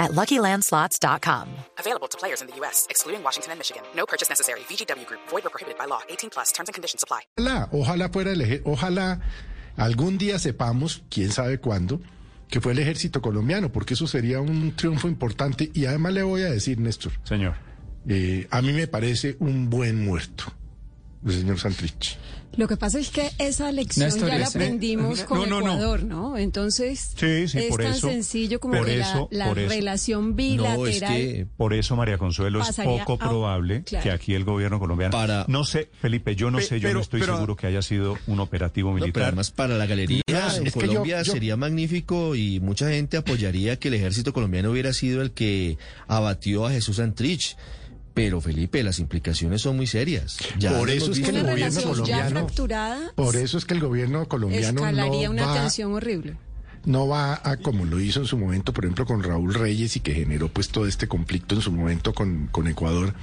at LuckyLandSlots.com. Available to players in the U.S., excluding Washington and Michigan. No purchase necessary. VGW Group. Void or prohibited by law. 18 plus. Terms and conditions apply. Ojalá, ojalá fuera el ejército, ojalá algún día sepamos, quién sabe cuándo, que fue el ejército colombiano, porque eso sería un triunfo importante. Y además le voy a decir, Néstor, Señor. eh, a mí me parece un buen muerto, el señor Santrich. Lo que pasa es que esa lección Néstor, ya la ese- aprendimos con No, no, no. Ecuador, ¿no? Entonces, Sí, sí, es tan eso- sencillo como por que eso- la, la por eso. relación bilateral. No, es que Por eso, María Consuelo, es poco a- probable claro. que aquí el gobierno colombiano... Para- No sé, Felipe, yo no Pe- sé, yo pero- no estoy pero- seguro que haya sido un operativo no, pero militar. además para la galería es que yo- Colombia yo- sería magnífico y mucha gente apoyaría que el ejército colombiano hubiera sido el que abatió a Jesús Antrich. Pero Felipe, las implicaciones son muy serias. Ya Por eso es que el gobierno colombiano- Por eso es que el gobierno colombiano escalaría no una va, tensión horrible. No va a, como lo hizo en su momento, por ejemplo, con Raúl Reyes y que generó pues todo este conflicto en su momento con, con Ecuador.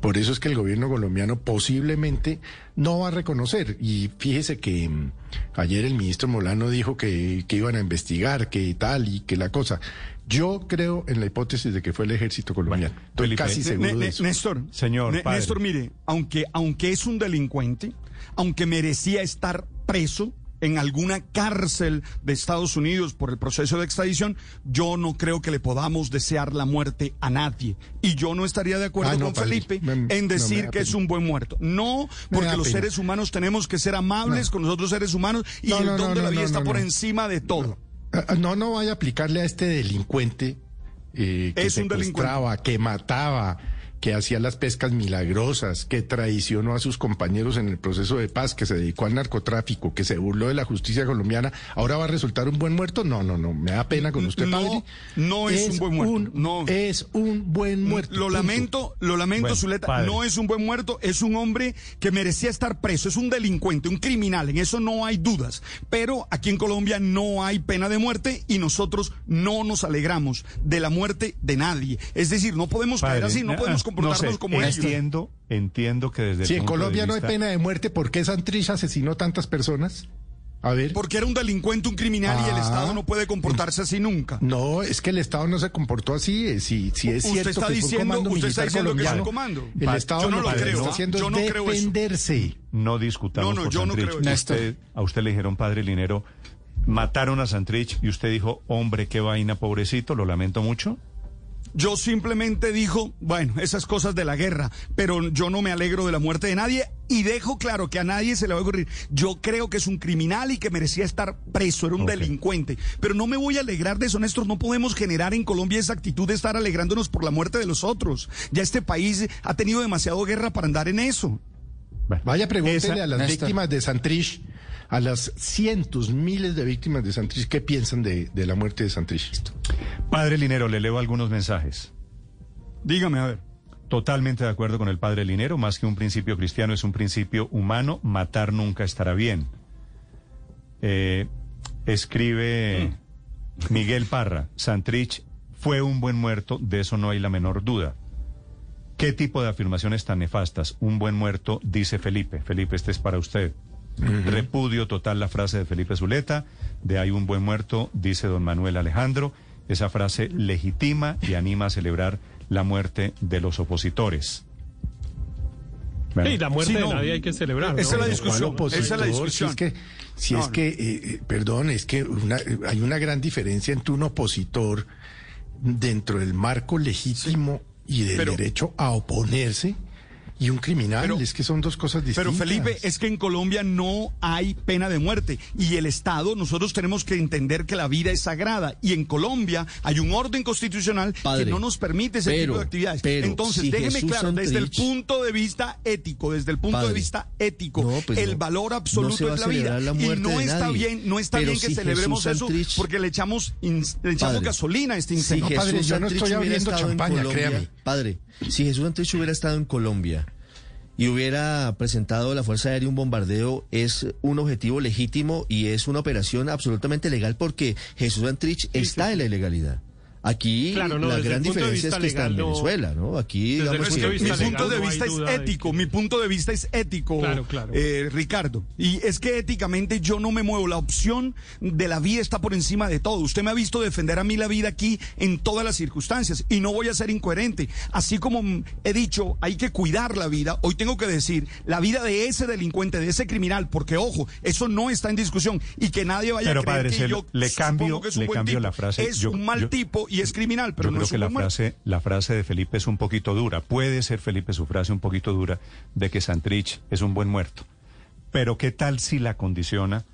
Por eso es que el gobierno colombiano posiblemente no va a reconocer. Y fíjese que mm, ayer el ministro Molano dijo que, que iban a investigar, que tal y que la cosa. Yo creo en la hipótesis de que fue el ejército colombiano. Bueno, Estoy Felipe, casi seguro de eso. Néstor, Señor, padre. Néstor, mire, aunque, aunque es un delincuente, aunque merecía estar preso en alguna cárcel de Estados Unidos por el proceso de extradición, yo no creo que le podamos desear la muerte a nadie. Y yo no estaría de acuerdo no, con padre, Felipe me- en decir que es un buen muerto. No, porque los pena. seres humanos tenemos que ser amables No. con nosotros seres humanos y el don de la vida está por encima de todo. Ah, No, no vaya a aplicarle a este delincuente eh, que Es un delincuente. secuestraba, que mataba, que hacía las pescas milagrosas, que traicionó a sus compañeros en el proceso de paz, que se dedicó al narcotráfico, que se burló de la justicia colombiana. ¿Ahora va a resultar un buen muerto? No, no, no. Me da pena con usted, No, padre. no es un buen muerto, un- no. Es un buen muerto. Lo punto. lamento, lo lamento, Bueno, Zuleta. padre. No es un buen muerto, es un hombre que merecía estar preso, es un delincuente, un criminal, en eso no hay dudas. Pero aquí en Colombia no hay pena de muerte y nosotros no nos alegramos de la muerte de nadie. Es decir, no podemos caer así, no ah, podemos comportarnos sé, como ellos. entiendo, entiendo que desde el Si en de Colombia no hay vista- pena de muerte, ¿por qué Santrich asesinó tantas personas? A ver. Porque era un delincuente, un criminal y el Ah. Estado no puede comportarse así nunca. No, es que el Estado no se comportó así. eh, Si, si es Usted cierto está que fue un diciendo- comando usted está diciendo que es un comando. El Pa- Estado yo no lo creo, está ¿ah? haciendo Yo no es creo eso. defenderse. No discutamos No, no, por yo no Santrich. creo eso. Usted- a usted le dijeron, padre Linero, mataron a Santrich y usted dijo, hombre, qué vaina, pobrecito, lo lamento mucho. Yo simplemente dijo, bueno, esas cosas de la guerra, pero yo no me alegro de la muerte de nadie y dejo claro que a nadie se le va a ocurrir. Yo creo que es un criminal y que merecía estar preso, era un delincuente, pero no me voy a alegrar de eso, Néstor. No podemos generar en Colombia esa actitud de estar alegrándonos por la muerte de los otros. Ya este país ha tenido demasiado guerra para andar en eso. Bueno, Vaya, pregúntele esa- a las Néstor, víctimas de Santrich, a las cientos, miles de víctimas de Santrich, ¿qué piensan de, de la muerte de Santrich? Padre Linero, le leo algunos mensajes. Dígame, a ver. Totalmente de acuerdo con el padre Linero, más que un principio cristiano es un principio humano, matar nunca estará bien. Eh, escribe Miguel Parra, Santrich fue un buen muerto, de eso no hay la menor duda. ¿Qué tipo de afirmaciones tan nefastas? Un buen muerto, dice Felipe. Felipe, este es para usted. Repudio total la frase de Felipe Zuleta, de hay un buen muerto, dice don Manuel Alejandro. Esa frase legitima y anima a celebrar la muerte de los opositores. Bueno, Sí, la muerte Sí, de nadie hay que celebrar. ¿no? Esa es la ¿Cuál discusión. opositor? Esa es la discusión. Si es que, si No, es que eh, eh, perdón, es que una- hay una gran diferencia entre un opositor dentro del marco legítimo y del pero- derecho a oponerse y un criminal. Pero- es que son dos cosas distintas. Pero Felipe, es que en Colombia no hay pena de muerte y el Estado, nosotros tenemos que entender que la vida es sagrada y en Colombia hay un orden constitucional Padre, que no nos permite ese pero, tipo de actividades. pero, Entonces, si déjeme Jesús claro, desde el punto de vista ético, desde el punto de vista ético, no, pues el no, valor no absoluto va es la vida la y no está nadie. bien, no está Pero bien que si celebremos Jesús eso Santrich- porque le echamos in- le echamos Padre, gasolina a este Si incendio. No, padre, Jesús yo no Santrich estoy abriendo champaña, créame. Padre, si Jesús Santrich hubiera estado en Colombia y hubiera presentado la Fuerza Aérea un bombardeo, es un objetivo legítimo y es una operación absolutamente legal porque Jesús Antrich está en la ilegalidad. Aquí Claro, no, la gran diferencia es que está en Venezuela, ¿no? Aquí, digamos que... Mi legal, punto de no vista es ético, que- mi punto de vista es ético, Claro, claro. eh, Ricardo. Y es que éticamente yo no me muevo. La opción de la vida está por encima de todo. Usted me ha visto defender a mí la vida aquí en todas las circunstancias y no voy a ser incoherente. Así como he dicho, hay que cuidar la vida, hoy tengo que decir la vida de ese delincuente, de ese criminal, porque ojo, eso no está en discusión y que nadie vaya Pero, a creer padre, que se yo le cambio- que es un le cambio tipo. la frase. Es Yo- un mal yo- tipo y es criminal, pero Yo no creo es que la muerto. frase, la frase de Felipe es un poquito dura. Puede ser, Felipe, su frase un poquito dura de que Santrich es un buen muerto. Pero ¿qué tal si la condiciona?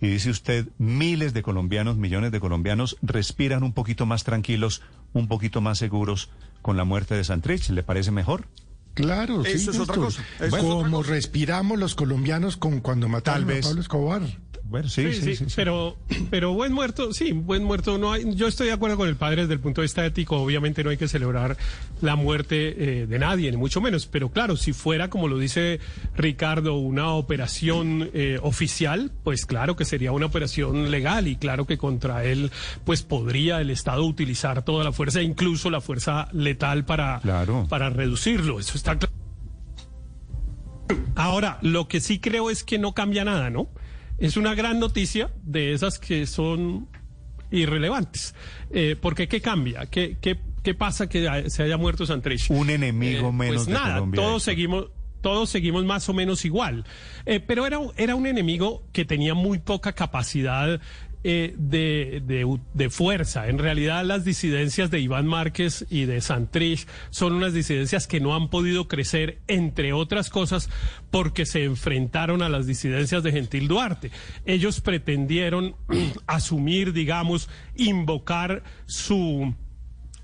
Y dice usted, miles de colombianos, millones de colombianos respiran un poquito más tranquilos, un poquito más seguros con la muerte de Santrich. ¿Le parece mejor? Claro, sí, Eso otra cosa, eso es Como otra cosa. respiramos los colombianos con cuando mataron Tal a vez. Pablo Escobar. Bueno, sí, sí, sí. sí. Pero, pero buen muerto, sí, buen muerto no hay. Yo estoy de acuerdo con el padre desde el punto de vista ético. Obviamente no hay que celebrar la muerte eh, de nadie, ni mucho menos. Pero claro, si fuera, como lo dice Ricardo, una operación eh, oficial, pues claro que sería una operación legal y claro que contra él, pues podría el Estado utilizar toda la fuerza, incluso la fuerza letal para, Claro. para reducirlo. Eso está claro. Ahora, lo que sí creo es que no cambia nada, ¿no? Es una gran noticia de esas que son irrelevantes. Eh, porque ¿qué cambia? ¿Qué, qué, qué pasa que se haya muerto Santrich? Un enemigo menos Pues de nada, Colombia, todos seguimos todos seguimos más o menos igual. Eh, pero era, era un enemigo que tenía muy poca capacidad eh, de, de- de fuerza. En realidad las disidencias de Iván Márquez y de Santrich son unas disidencias que no han podido crecer, entre otras cosas, porque se enfrentaron a las disidencias de Gentil Duarte. Ellos pretendieron asumir, digamos, invocar su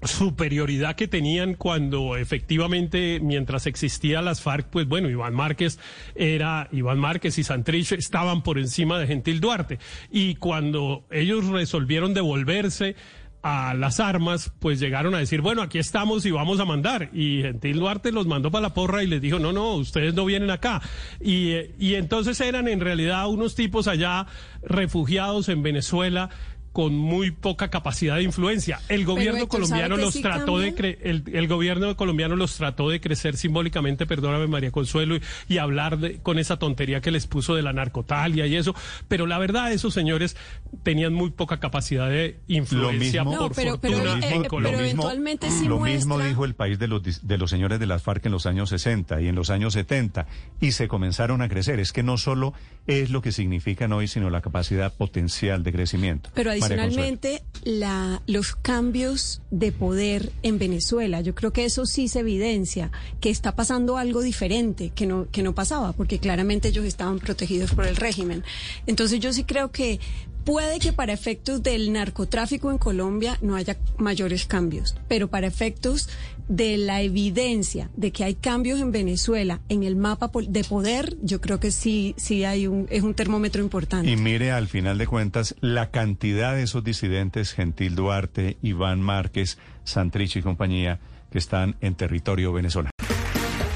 superioridad que tenían cuando efectivamente mientras existía las FARC, pues bueno, Iván Márquez era Iván Márquez y Santrich estaban por encima de Gentil Duarte y cuando ellos resolvieron devolverse a las armas, pues llegaron a decir, bueno, aquí estamos y vamos a mandar. Y Gentil Duarte los mandó para la porra y les dijo, no, no, ustedes no vienen acá. Y, y entonces eran en realidad unos tipos allá refugiados en Venezuela con muy poca capacidad de influencia. El gobierno Héctor, colombiano ¿sabe que los sí trató de cre- el, el gobierno colombiano los trató de crecer simbólicamente, perdóname María Consuelo, y, y hablar de, con esa tontería que les puso de la narcotalia y eso, pero la verdad esos señores tenían muy poca capacidad de influencia mismo- por No, pero- eh, en Colombia. pero eventualmente sí lo muestra- mismo dijo el país de los, dis- de los señores de las FARC en los años 60 y en los años 70 y se comenzaron a crecer. Es que no solo es lo que significan hoy, sino la capacidad potencial de crecimiento. Pero. Adicionalmente, la, los cambios de poder en Venezuela, yo creo que eso sí se evidencia, que está pasando algo diferente que no, que no pasaba, porque claramente ellos estaban protegidos por el régimen. Entonces yo sí creo que puede que para efectos del narcotráfico en Colombia no haya mayores cambios, pero para efectos de la evidencia de que hay cambios en Venezuela en el mapa de poder, yo creo que sí, sí hay un, es un termómetro importante. Y mire, al final de cuentas, la cantidad de esos disidentes, Gentil Duarte, Iván Márquez, Santrich y compañía, que están en territorio venezolano.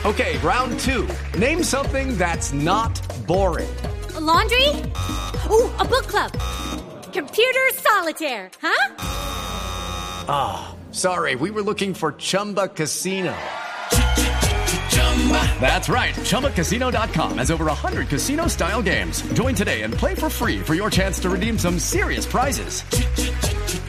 Okay, round two. Name something that's not boring. A laundry? Ooh, a book club. Computer solitaire, huh? Ah, sorry, we were looking for Chumba Casino. That's right. ChumbaCasino.com has over 100 casino style games. Join today and play for free for your chance to redeem some serious prizes.